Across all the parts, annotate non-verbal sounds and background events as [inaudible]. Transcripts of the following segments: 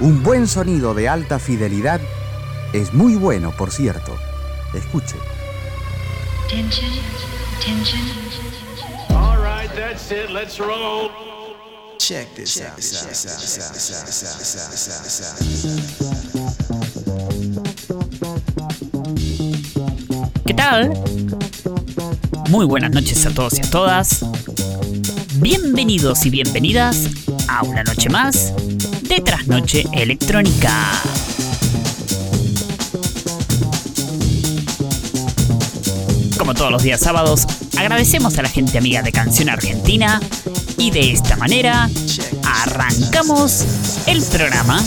Un buen sonido de alta fidelidad es muy bueno, por cierto. Escuche. All right, that's it. Let's roll. Check this out. ¿Qué tal? Muy buenas noches a todos y a todas. Bienvenidos y bienvenidas a una noche más de Trasnoche Electrónica. Como todos los días sábados, agradecemos a la gente amiga de Canción Argentina y de esta manera arrancamos el programa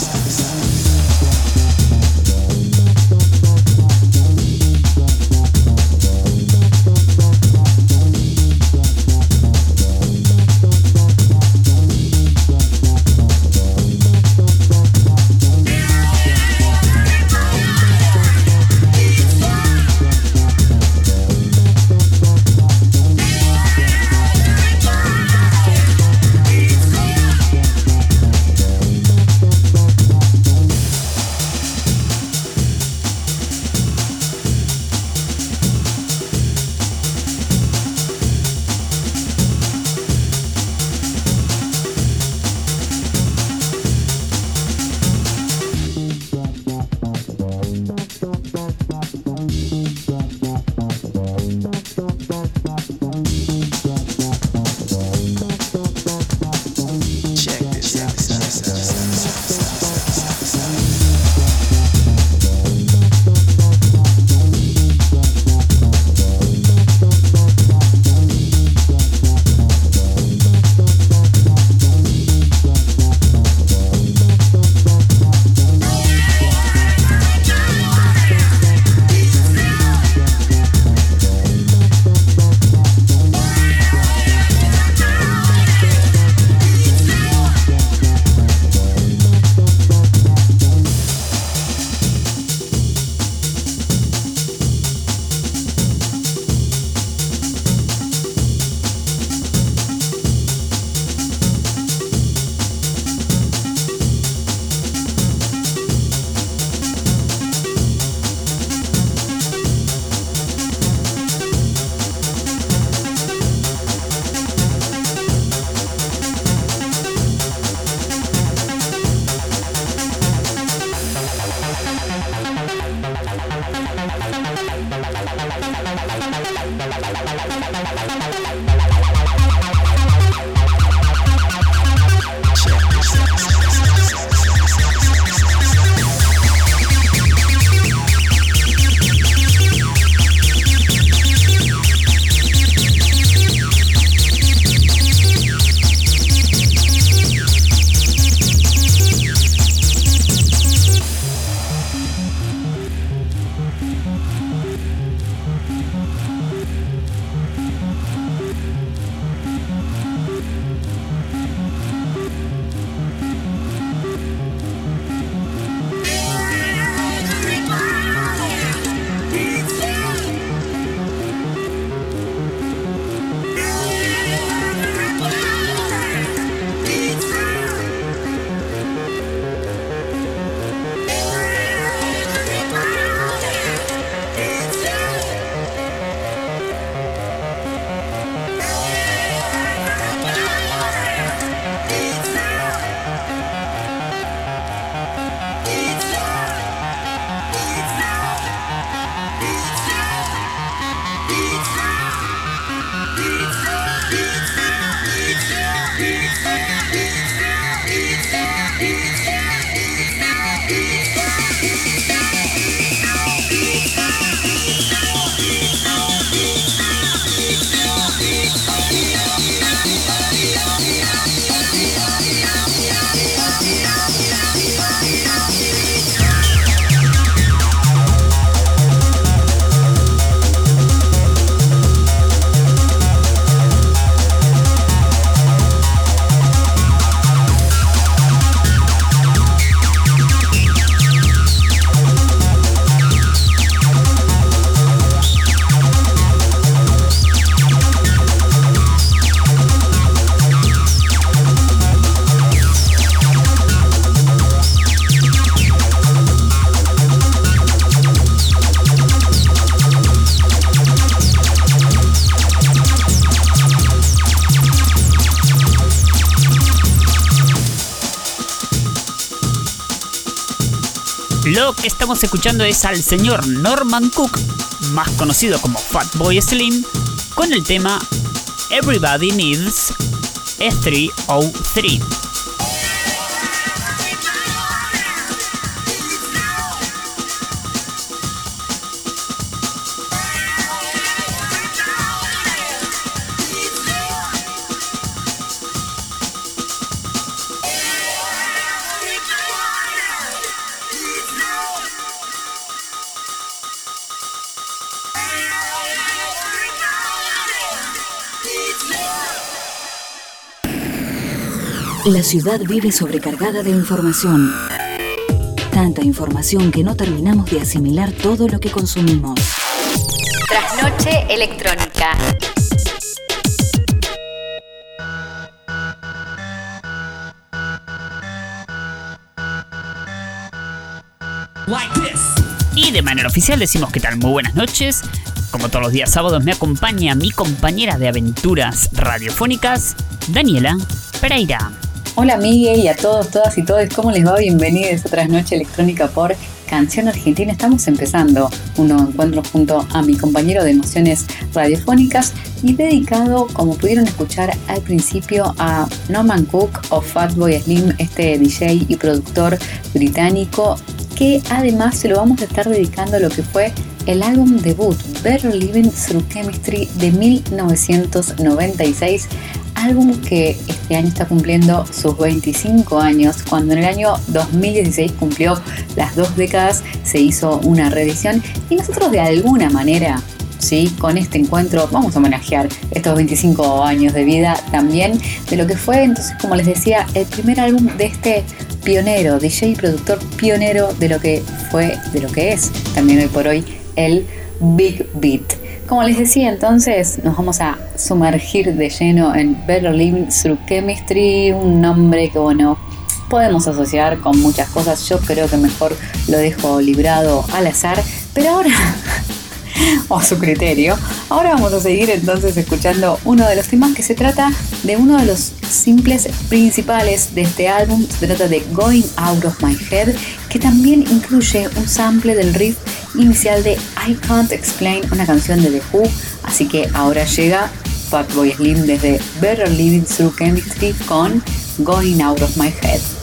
Estamos escuchando es al señor Norman Cook, más conocido como Fatboy Slim, con el tema Everybody Needs S303. La ciudad vive sobrecargada de información. Tanta información que no terminamos de asimilar todo lo que consumimos. Trasnoche electrónica. Y de manera oficial decimos que tal, muy buenas noches. Como todos los días sábados me acompaña mi compañera de aventuras radiofónicas, Daniela Pereira. Hola Miguel y a todos, todas y todos, ¿cómo les va? Bienvenidos a otra noche electrónica por Canción Argentina. Estamos empezando un nuevo encuentro junto a mi compañero de emociones radiofónicas y dedicado, como pudieron escuchar al principio, a Norman Cook o Fatboy Slim, este DJ y productor británico, que además se lo vamos a estar dedicando a lo que fue el álbum debut Better Living Through Chemistry de 1996 álbum que este año está cumpliendo sus 25 años, cuando en el año 2016 cumplió las dos décadas, se hizo una reedición y nosotros de alguna manera ¿sí? Con este encuentro vamos a homenajear estos 25 años de vida también de lo que fue, entonces, como les decía, el primer álbum de este pionero, DJ y productor pionero de lo que fue, de lo que es también hoy por hoy el Big Beat. Como les decía entonces, nos vamos a sumergir de lleno en Better Living Through Chemistry, un nombre que bueno, podemos asociar con muchas cosas, yo creo que mejor lo dejo librado al azar, pero ahora [laughs] o su criterio. Ahora vamos a seguir entonces escuchando uno de los temas que se trata de uno de los simples principales de este álbum. Se trata de Going Out of My Head, que también incluye un sample del riff inicial de I Can't Explain, una canción de The Who. Así que ahora llega Fatboy Slim desde Better Living Through Chemistry con Going Out of My Head.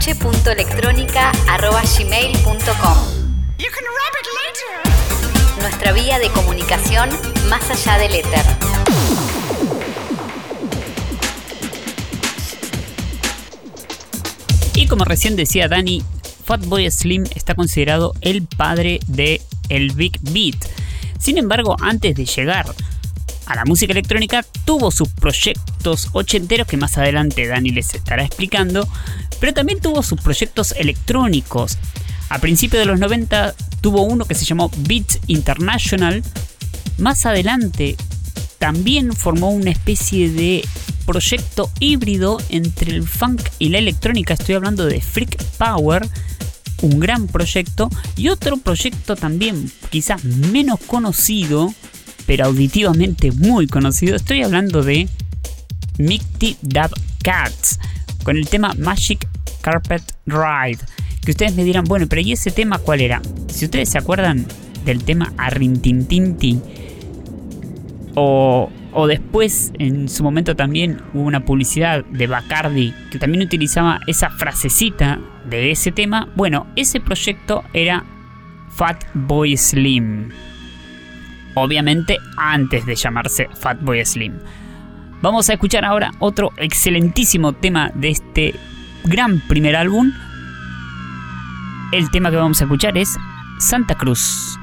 trasnoche.electrónica.gmail.com Nuestra vía de comunicación más allá del éter. Y como recién decía Dani, Fatboy Slim está considerado el padre de el Big Beat. Sin embargo, antes de llegar a la música electrónica, tuvo sus proyectos ochenteros que más adelante Dani les estará explicando, pero también tuvo sus proyectos electrónicos. A principios de los 90 tuvo uno que se llamó Beat International. Más adelante también formó una especie de proyecto híbrido entre el funk y la electrónica. Estoy hablando de Freak Power, un gran proyecto. Y otro proyecto también quizás menos conocido, pero auditivamente muy conocido. Estoy hablando de Mighty Dub Cats con el tema Magic Carpet Ride. Que ustedes me dirán, bueno, pero ¿y ese tema cuál era? Si ustedes se acuerdan del tema Arrintintinti, o, o después, en su momento también hubo una publicidad de Bacardi que también utilizaba esa frasecita de ese tema. Bueno, ese proyecto era Fat Boy Slim obviamente antes de llamarse Fatboy Slim. Vamos a escuchar ahora otro excelentísimo tema de este gran primer álbum. El tema que vamos a escuchar es Santa Cruz.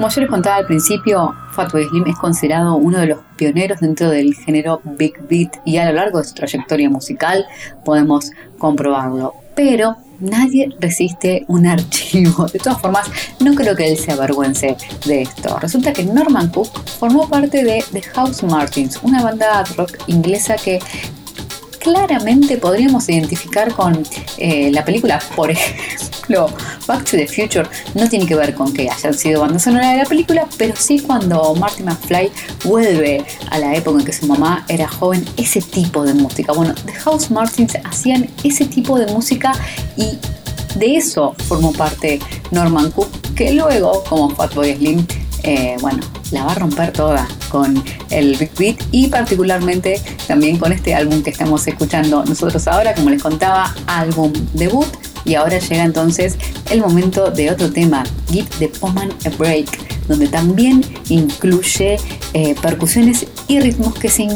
Como yo les contaba al principio, Fatboy Slim es considerado uno de los pioneros dentro del género Big Beat y a lo largo de su trayectoria musical podemos comprobarlo. Pero nadie resiste un archivo. De todas formas, no creo que él se avergüence de esto. Resulta que Norman Cook formó parte de The House Martins, una banda rock inglesa que claramente podríamos identificar con eh, la película, por ejemplo, Back to the Future. No tiene que ver con que hayan sido banda sonora de la película, pero sí cuando Marty McFly vuelve a la época en que su mamá era joven, ese tipo de música. Bueno, The House Martins hacían ese tipo de música y de eso formó parte Norman Cook, que luego, como Fatboy Slim, eh, bueno, la va a romper toda con el Big Beat y particularmente también con este álbum que estamos escuchando nosotros ahora, como les contaba, álbum debut. Y ahora llega entonces el momento de otro tema, Give the Woman a Break, donde también incluye eh, percusiones y ritmos que se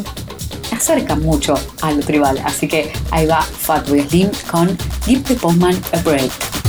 acercan mucho a lo tribal. Así que ahí va Fatboy Slim con Give the Woman a Break.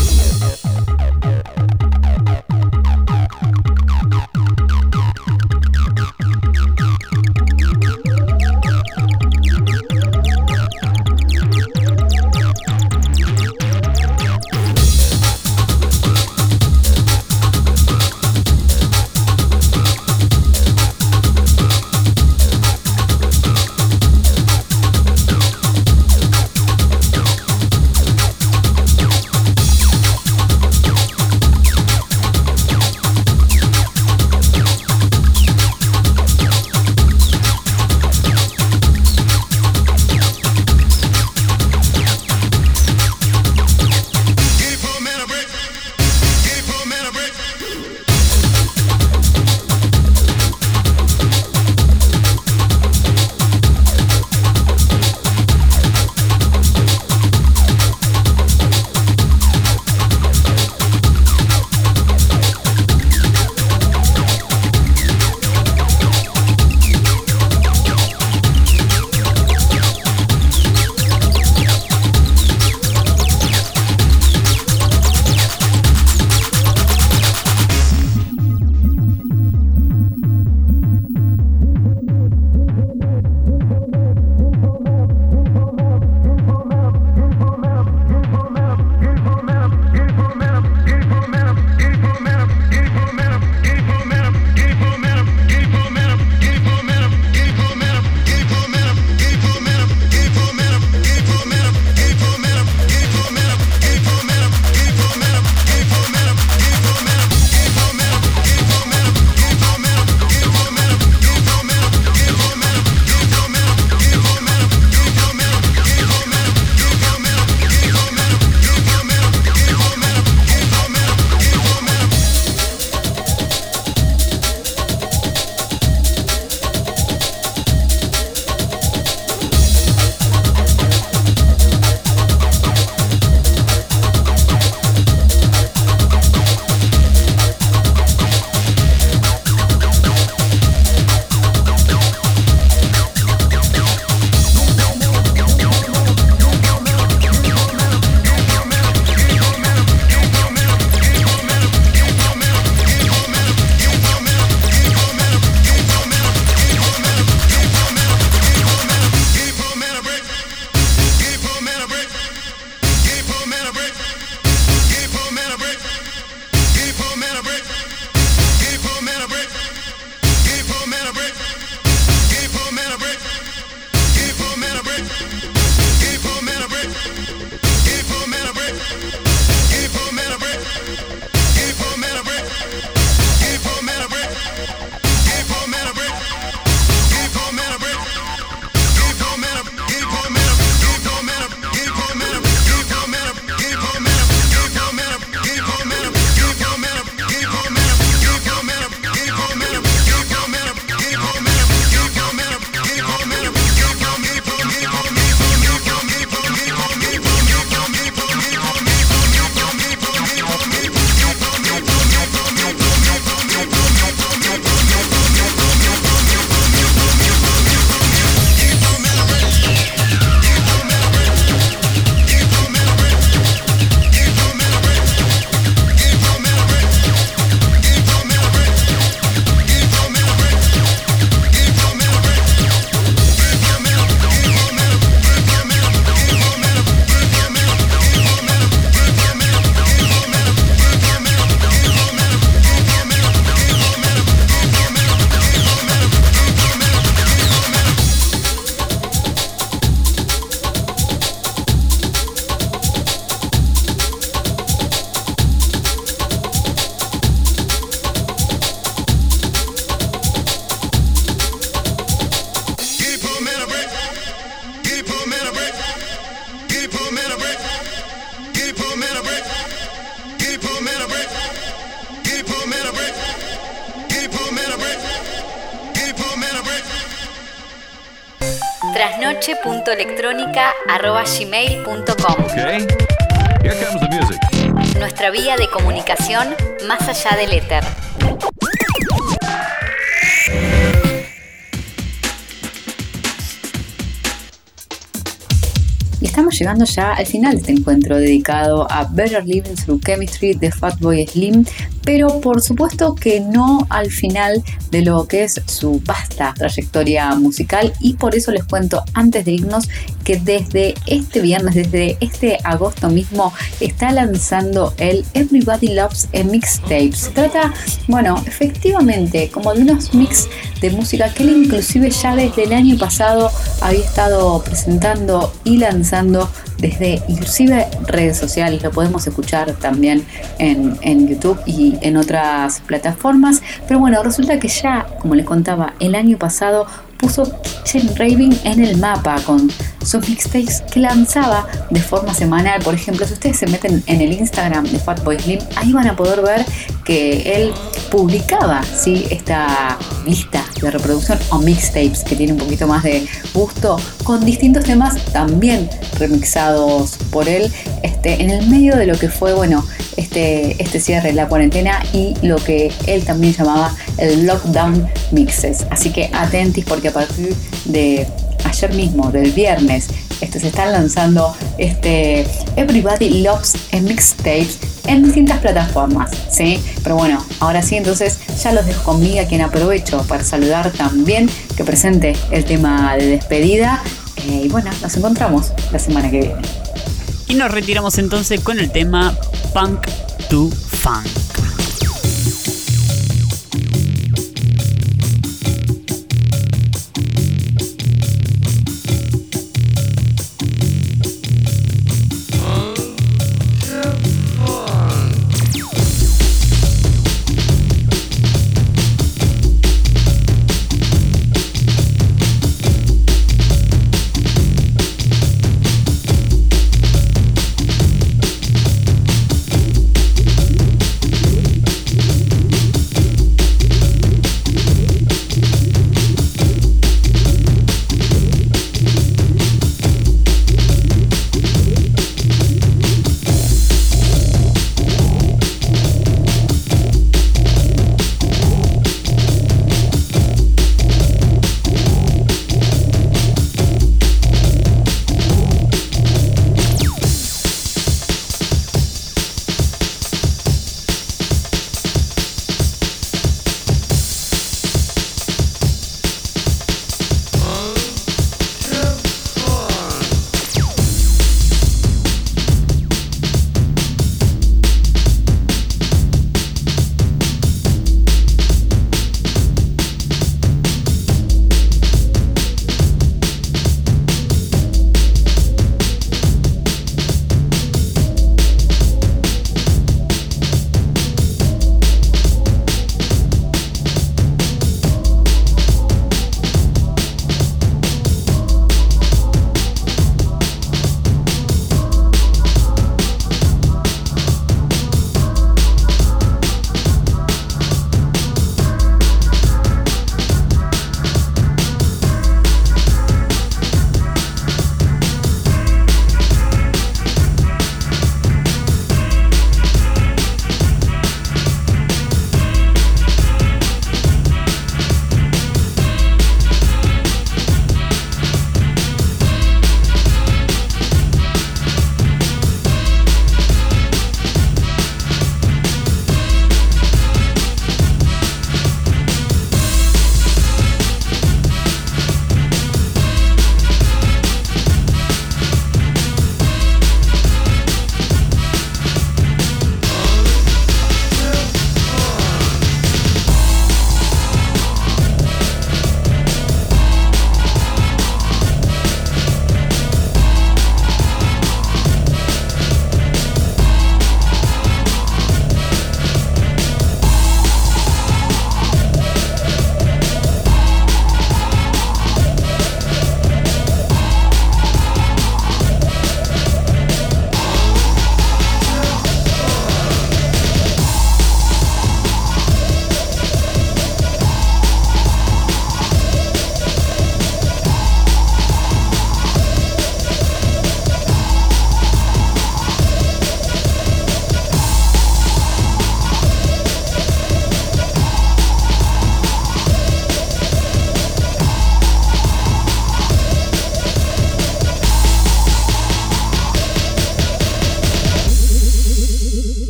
trasnoche.electrónica.gmail.com Okay. Here comes the music. Nuestra vía de comunicación más allá del éter. Y estamos llegando ya al final de este encuentro dedicado a Better Living Through Chemistry de Fatboy Slim, pero por supuesto que no al final de lo que es su vasta trayectoria musical y por eso les cuento antes de irnos que desde este viernes, desde este agosto mismo, está lanzando el Everybody Loves a Mixtape. Se trata, bueno, efectivamente, como de unos mix de música que él inclusive ya desde el año pasado había estado presentando y lanzando desde inclusive redes sociales, lo podemos escuchar también en, en, YouTube y en otras plataformas. Pero bueno, resulta que ya, como les contaba, el año pasado puso Kitchen Raving en el mapa con sus mixtapes que lanzaba de forma semanal. Por ejemplo, si ustedes se meten en el Instagram de Fatboy Slim, ahí van a poder ver que él publicaba ¿sí? esta lista de reproducción o mixtapes que tiene un poquito más de gusto con distintos temas también remixados por él este, en el medio de lo que fue bueno este, este cierre de la cuarentena y lo que él también llamaba el lockdown mixes así que atentis porque a partir de ayer mismo del viernes este, se están lanzando este Everybody Loves a Mixtapes en distintas plataformas, ¿sí? Pero bueno, ahora sí, entonces ya los dejo conmigo, a quien aprovecho para saludar también, que presente el tema de despedida. Eh, y bueno, nos encontramos la semana que viene. Y nos retiramos entonces con el tema Punk to Funk.